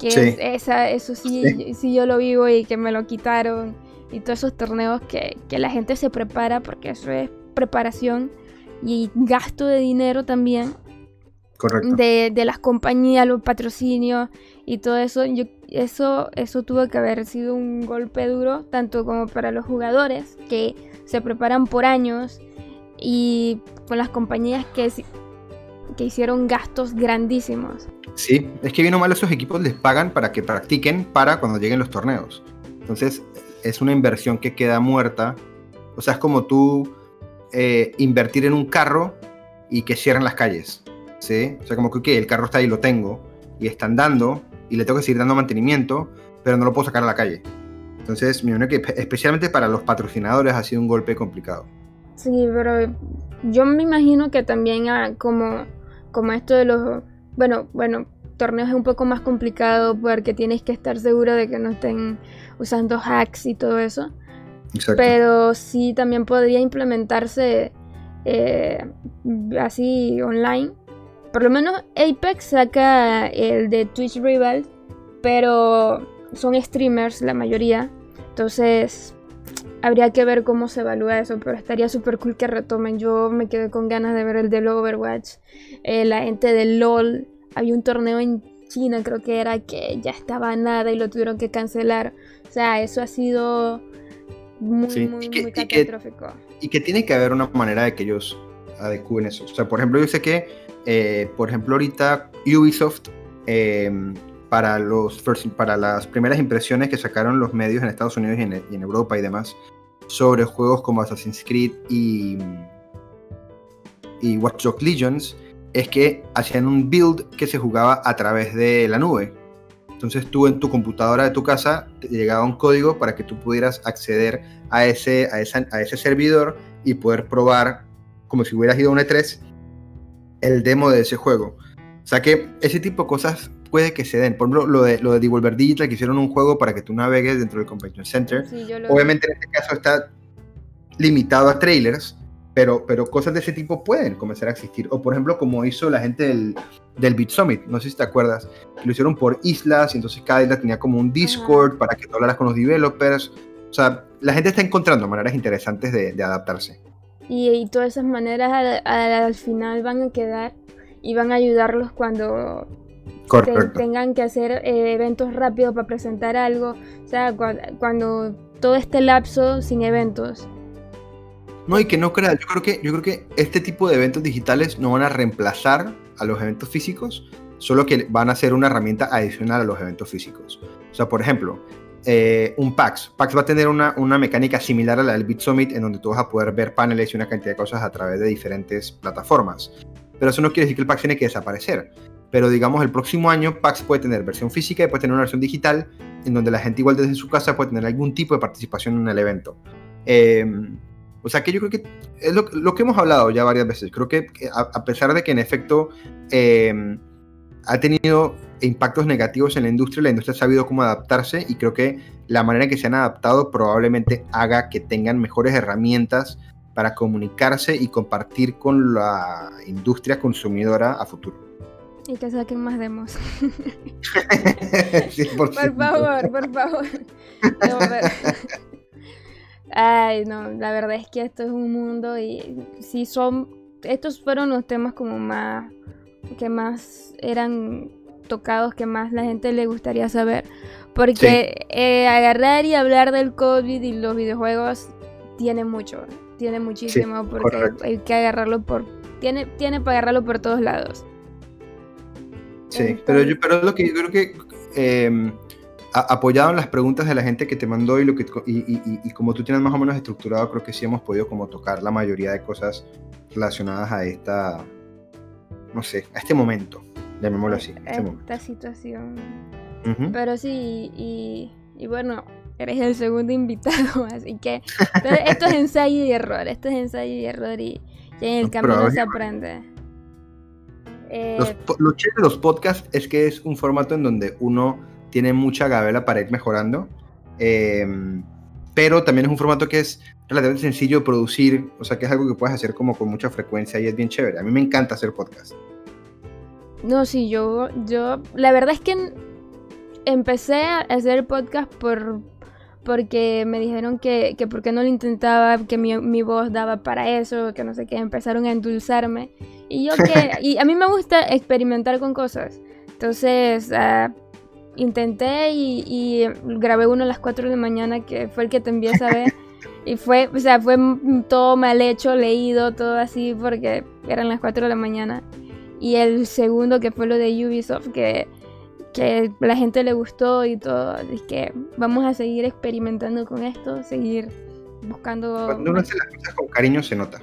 Que esa, eso sí, sí, yo lo vivo y que me lo quitaron. Y todos esos torneos que, que la gente se prepara porque eso es preparación y gasto de dinero también. Correcto. De, de, las compañías, los patrocinios y todo eso. Yo, eso, eso tuvo que haber sido un golpe duro, tanto como para los jugadores que se preparan por años y con las compañías que, que hicieron gastos grandísimos. Sí, es que bien o mal esos equipos les pagan para que practiquen para cuando lleguen los torneos. Entonces es una inversión que queda muerta. O sea, es como tú eh, invertir en un carro y que cierren las calles. ¿sí? O sea, como que el carro está ahí, lo tengo, y está andando, y le tengo que seguir dando mantenimiento, pero no lo puedo sacar a la calle. Entonces, me imagino que especialmente para los patrocinadores ha sido un golpe complicado. Sí, pero yo me imagino que también ah, como, como esto de los... Bueno, bueno, torneos es un poco más complicado porque tienes que estar seguro de que no estén usando hacks y todo eso. Pero sí también podría implementarse eh, así online. Por lo menos Apex saca el de Twitch Rival, pero son streamers la mayoría. Entonces habría que ver cómo se evalúa eso, pero estaría súper cool que retomen. Yo me quedé con ganas de ver el del Overwatch. Eh, la gente del LOL, había un torneo en China, creo que era que ya estaba nada y lo tuvieron que cancelar. O sea, eso ha sido muy, muy, muy catastrófico. Y que, tiene que haber una manera de que ellos adecúen eso. O sea, por ejemplo, yo sé que, eh, por ejemplo, ahorita Ubisoft, em, para, los para las primeras impresiones que sacaron los medios en Estados Unidos y en, Europa y demás, sobre juegos como Assassin's Creed y, y Watch Dogs Legions, es que hacían un build que se jugaba a través de la nube. Entonces tú en tu computadora de tu casa te llegaba un código para que tú pudieras acceder a ese, a, a ese servidor y poder probar, como si hubieras ido a un E3, el demo de ese juego. O sea que ese tipo de cosas puede que se den. Por ejemplo, lo de, lo de Devolver Digital, que hicieron un juego para que tú navegues dentro del Convention Center. Obviamente en este caso está limitado a trailers, pero, pero cosas de ese tipo pueden comenzar a existir. O por ejemplo, como hizo la gente del, del Beat Summit, no sé si te acuerdas, lo hicieron por islas y entonces cada isla tenía como un Discord para que tú hablaras con los developers. O sea, la gente está encontrando maneras interesantes de, de adaptarse. Y, todas esas maneras al, final van a quedar y van a ayudarlos cuando tengan que hacer eh, eventos rápidos para presentar algo. O sea, cuando todo este lapso sin eventos no, y que no crea, yo creo que, yo creo que este tipo de eventos digitales no van a reemplazar a los eventos físicos, solo que van a ser una herramienta adicional a los eventos físicos. O sea, por ejemplo, eh, un PAX. PAX va a tener una, una, mecánica similar a la del Bit Summit, en donde tú vas a poder ver paneles y una cantidad de cosas a través de diferentes plataformas. Pero eso no quiere decir que el PAX tiene que desaparecer. Pero digamos, el próximo año PAX puede tener versión física y puede tener una versión digital, en donde la gente igual desde su casa puede tener algún tipo de participación en el evento. Eh, o sea que yo creo que es lo, que hemos hablado ya varias veces. Creo que a, pesar de que en efecto em, ha tenido impactos negativos en la industria, la industria ha sabido cómo adaptarse y creo que la manera en que se han adaptado probablemente haga que tengan mejores herramientas para comunicarse y compartir con la industria consumidora a futuro. Y que saquen más demos. por favor, por favor. Ay, no, la verdad es que esto es un mundo y si son, estos fueron los temas como más, que más eran tocados, que más la gente le gustaría saber. Porque eh, agarrar y hablar del COVID y los videojuegos tiene mucho, tiene muchísimo, porque hay que agarrarlo por, tiene, tiene para agarrarlo por todos lados. Sí, pero yo, pero lo que yo creo que em, apoyado en las preguntas de la gente que te mandó y, lo que, y, como tú tienes más o menos estructurado, creo que sí hemos podido como tocar la mayoría de cosas relacionadas a esta, no sé, a este momento, llamémoslo así. A este esta situación. Pero sí, y, bueno, eres el segundo invitado, así que esto es ensayo y error, esto es ensayo y error y, en el camino se aprende. Los, eh, lo de los podcasts es que es un formato en donde uno tiene mucha gabela para ir mejorando. Em, pero también es un formato que es relativamente sencillo de producir, o sea que es algo que puedes hacer como con mucha frecuencia y es bien chévere. A mí me encanta hacer podcast. No, sí, yo, yo, la verdad es que empecé a hacer podcast por, porque me dijeron que, que por qué no lo intentaba, que mi, mi, voz daba para eso, que no sé qué, empezaron a endulzarme. Y yo que, y a mí me gusta experimentar con cosas. Entonces, uh, intenté y, y, grabé uno a las 4 de la mañana, que fue el que te envié a saber. Y fue, o sea, fue todo mal hecho, leído, todo así, porque eran las 4 de la mañana. Y el segundo, que fue lo de Ubisoft, que, que la gente le gustó y todo. Es que vamos a seguir experimentando con esto, seguir buscando. Cuando uno hace las cosas con cariño, se nota.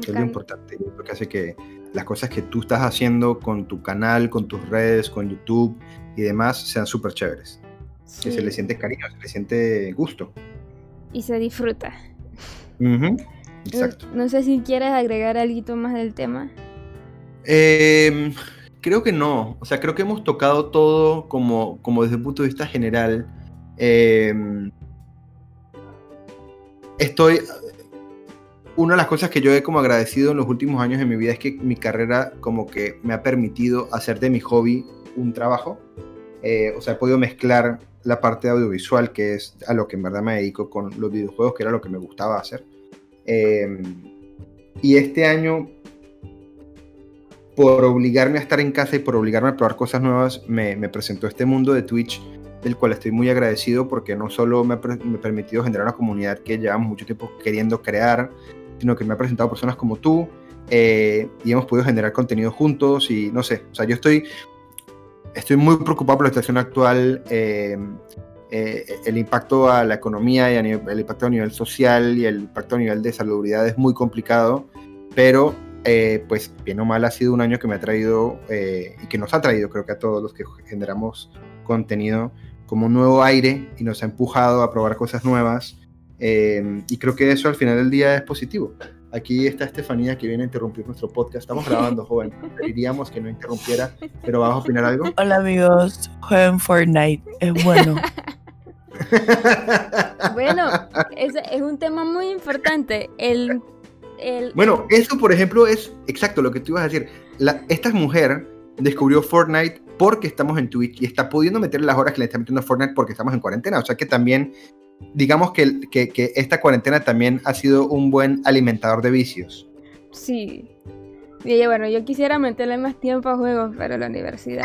Es lo importante. Lo que hace que las cosas que tú estás haciendo con tu canal, con tus redes, con YouTube y demás sean súper chéveres. Sí. Que se le siente cariño, se le siente gusto y se disfruta. Uh -huh. Exacto. No, no, sé si quieres agregar algo más del tema. Eh, creo que no. O sea, creo que hemos tocado todo como, como desde el punto de vista general. Eh, estoy. Una de las cosas que yo he como agradecido en los últimos años de mi vida es que mi carrera como que me ha permitido hacer de mi hobby un trabajo. Eh, o sea, he podido mezclar la parte audiovisual, que es a lo que en verdad me dedico con los videojuegos, que era lo que me gustaba hacer. Eh, y este año, por obligarme a estar en casa y por obligarme a probar cosas nuevas, me, me presentó este mundo de Twitch, del cual estoy muy agradecido porque no solo me ha, me ha permitido generar una comunidad que llevamos mucho tiempo queriendo crear, sino que me ha presentado personas como tú, eh, y hemos podido generar contenido juntos y no sé, o sea, yo estoy estoy muy preocupado por la situación actual, eh, eh, el impacto a la economía y a nivel, el impacto a nivel social y el impacto a nivel de salubridad es muy complicado, pero eh, pues bien o mal ha sido un año que me ha traído y que nos ha traído creo que a todos los que generamos contenido como un nuevo aire y nos ha empujado a probar cosas nuevas y creo que eso al final del día es positivo. Aquí está Estefanía que viene a interrumpir nuestro podcast. Estamos grabando, joven. Preferiríamos que no interrumpiera, pero ¿vamos a opinar algo? Hola amigos, jueguen Fortnite, es bueno. bueno, es, es, un tema muy importante. El, el, Bueno, eso por ejemplo es exacto lo que tú ibas a decir. La, esta mujer descubrió Fortnite porque estamos en Twitch y está pudiendo meter las horas que le está metiendo a Fortnite porque estamos en cuarentena. O sea que también digamos que, que, que, esta cuarentena también ha sido un buen alimentador de vicios. Sí. Y bueno, yo quisiera meterle más tiempo a juegos, pero la universidad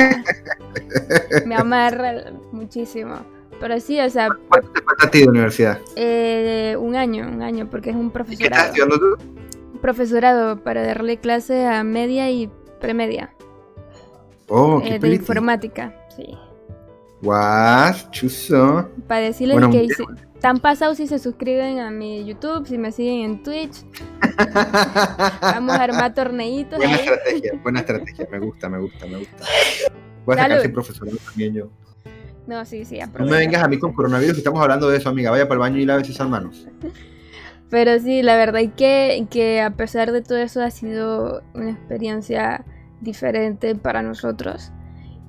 me amarra muchísimo. Pero sí, o sea... ¿Cuánto te falta a ti de universidad? Eh, un año, un año, porque es un profesorado. ¿Qué estás estudiando tú? Profesorado para darle clase a media y premedia. Oh, qué eh, De informática, sí. Guau, chuzo. Para decirles bueno, que hice, están pasados si se suscriben a mi YouTube, si me siguen en Twitch. Vamos a armar torneitos. Buena ahí. estrategia, buena estrategia. Me gusta, me gusta, me gusta. Voy a sacar ese profesor también yo. No, sí, sí. No me vengas a mí con coronavirus, estamos hablando de eso, amiga. Vaya para el baño y lave esas manos. Pero sí, la verdad es que, que a pesar de todo eso ha sido una experiencia diferente para nosotros.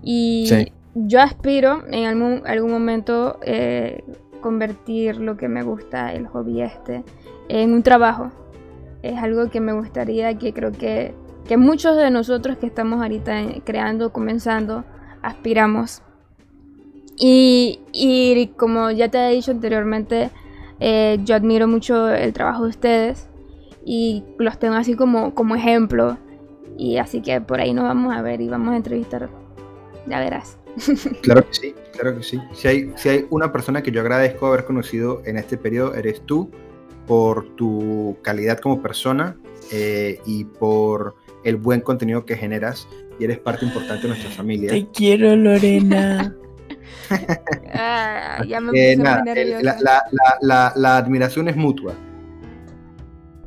Y sí. yo aspiro en algún, algún momento eh, convertir lo que me gusta, el hobby este, en un trabajo. Es algo que me gustaría, que creo que, que muchos de nosotros que estamos ahorita creando, comenzando, aspiramos. Y, y como ya te he dicho anteriormente, eh, yo admiro mucho el trabajo de ustedes y los tengo así como, como ejemplo. Y así que por ahí nos vamos a ver y vamos a entrevistar. Ya verás. Claro que sí, claro que sí. Si hay, si hay una persona que yo agradezco haber conocido en este periodo, eres tú, por tu calidad como persona eh, y por el buen contenido que generas y eres parte importante de nuestra familia. Te quiero, Lorena. ah, ya me eh, nada, la, la, la, la, admiración es mutua.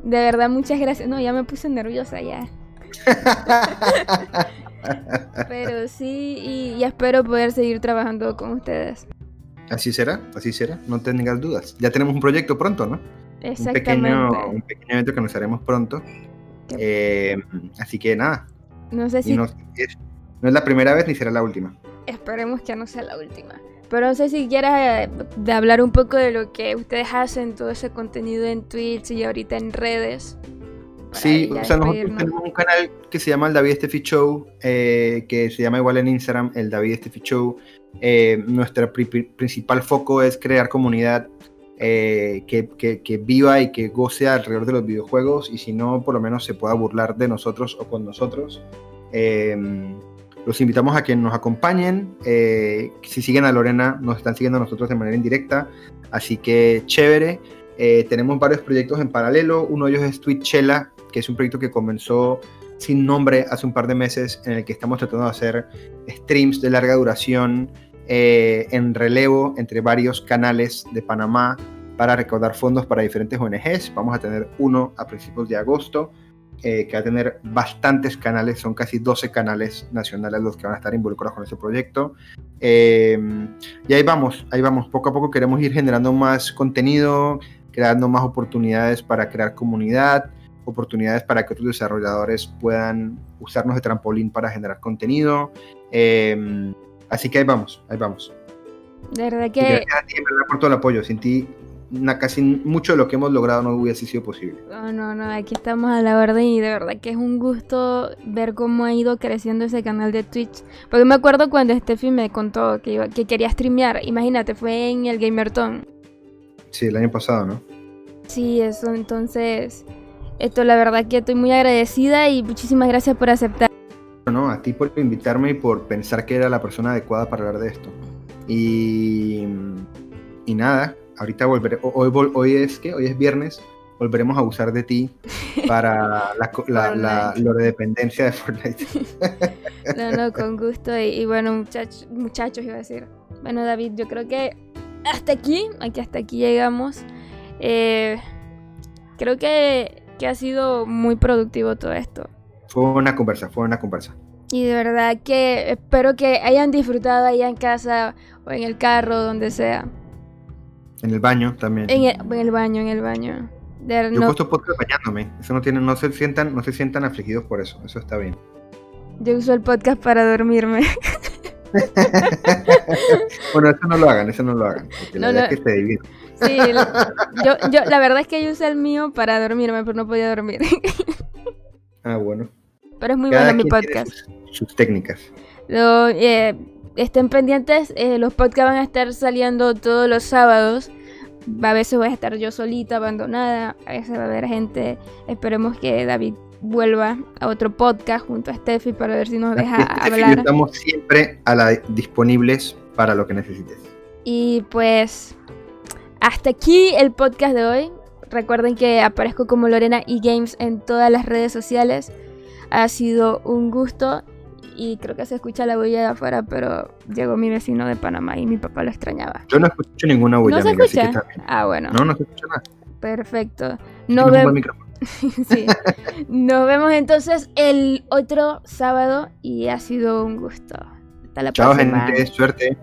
De verdad, muchas gracias. No, ya me puse nerviosa ya. Pero sí, y, y, espero poder seguir trabajando con ustedes. Así será, así será, no tengas dudas. Ya tenemos un proyecto pronto, ¿no? Exactamente. Un pequeño, un pequeño evento que nos haremos pronto. Eh, así que nada. No sé si. No es la primera vez ni será la última. Esperemos que no sea la última. Pero no sé si quieras eh, de hablar un poco de lo que ustedes hacen, todo ese contenido en Twitch y ahorita en redes. Sí, o sea, nosotros tenemos un canal que se llama el David Steffi Show, eh, que se llama igual en Instagram, el David Steffi Show. Eh, nuestro pri- pri- principal foco es crear comunidad eh, que, que- que viva y que goce alrededor de los videojuegos y si no, por lo menos se pueda burlar de nosotros o con nosotros. Los invitamos a que nos acompañen. eh, si siguen a Lorena, nos están siguiendo nosotros de manera indirecta. Así que chévere. Eh, tenemos varios proyectos en paralelo. Uno de ellos es Twitchella, que es un proyecto que comenzó sin nombre hace un par de meses, en el que estamos tratando de hacer streams de larga duración eh, en relevo entre varios canales de Panamá para recaudar fondos para diferentes ONGs. Vamos a tener uno a principios de agosto, eh, que va a tener bastantes canales, son casi 12 canales nacionales los que van a estar involucrados con ese proyecto. Eh, y ahí vamos, ahí vamos, poco a poco queremos ir generando más contenido, creando más oportunidades para crear comunidad, oportunidades para que otros desarrolladores puedan usarnos de trampolín para generar contenido. Eh, así que ahí vamos, ahí vamos. De verdad Y que gracias a ti, por todo el apoyo. Sin ti, casi mucho de lo que hemos logrado no hubiese sido posible. No, no, no, aquí estamos a la orden y de verdad que es un gusto ver cómo ha ido creciendo ese canal de Twitch. Porque me acuerdo cuando Steffi me contó que, iba, que quería streamear, imagínate, fue en el Gamerton. Sí, el año pasado, ¿no? Sí, eso, entonces, esto la verdad que estoy muy agradecida y muchísimas gracias por aceptar. No, a ti por invitarme y por pensar que era la persona adecuada para hablar de esto. Y, y nada, ahorita volveré. ho- Hoy, hoy es que hoy es viernes. Volveremos a usar de ti para la, la, la, la dependencia de Fortnite. No, no, con gusto y, y bueno, muchachos, muchachos iba a decir. Bueno, David, yo creo que hasta aquí, aquí hasta aquí llegamos. Eh, creo que, que ha sido muy productivo todo esto. Fue una conversa, fue una conversa. Y de verdad que espero que hayan disfrutado allá en casa o en el carro, donde sea. En el baño también. En el, en el baño, en el baño. Yo he no- puesto podcast bañándome. Eso no tiene, no se sientan, no se sientan afligidos por eso. Eso está bien. yo uso el podcast para dormirme. Bueno, eso no lo hagan, eso no lo hagan. Porque la no. es que se. Sí, yo, yo, la verdad es que yo usé el mío para dormirme, pero no podía dormir. Ah, bueno. Pero es muy Cada bueno mi podcast. Sus, sus técnicas. Lo, eh, estén pendientes, eh, los podcasts van a estar saliendo todos los sábados. A veces voy a estar yo solita, abandonada. A veces va a haber gente. Esperemos que David vuelva a otro podcast junto a Steffi para ver si nos deja Steffi hablar. estamos siempre a la, disponibles para lo que necesites. Y pues hasta aquí el podcast de hoy. Recuerden que aparezco como Lorena y Games en todas las redes sociales. Ha sido un gusto y creo que se escucha la bulla de afuera, pero llegó mi vecino de Panamá y mi papá lo extrañaba. Yo no escucho ninguna bulla, ¿No se amiga, así que escucha? está bien. Ah, bueno, No, no se escucha nada. perfecto. Nos, sí. Vemos entonces el otro sábado y ha sido un gusto. Hasta la Chao, próxima. gente. Suerte.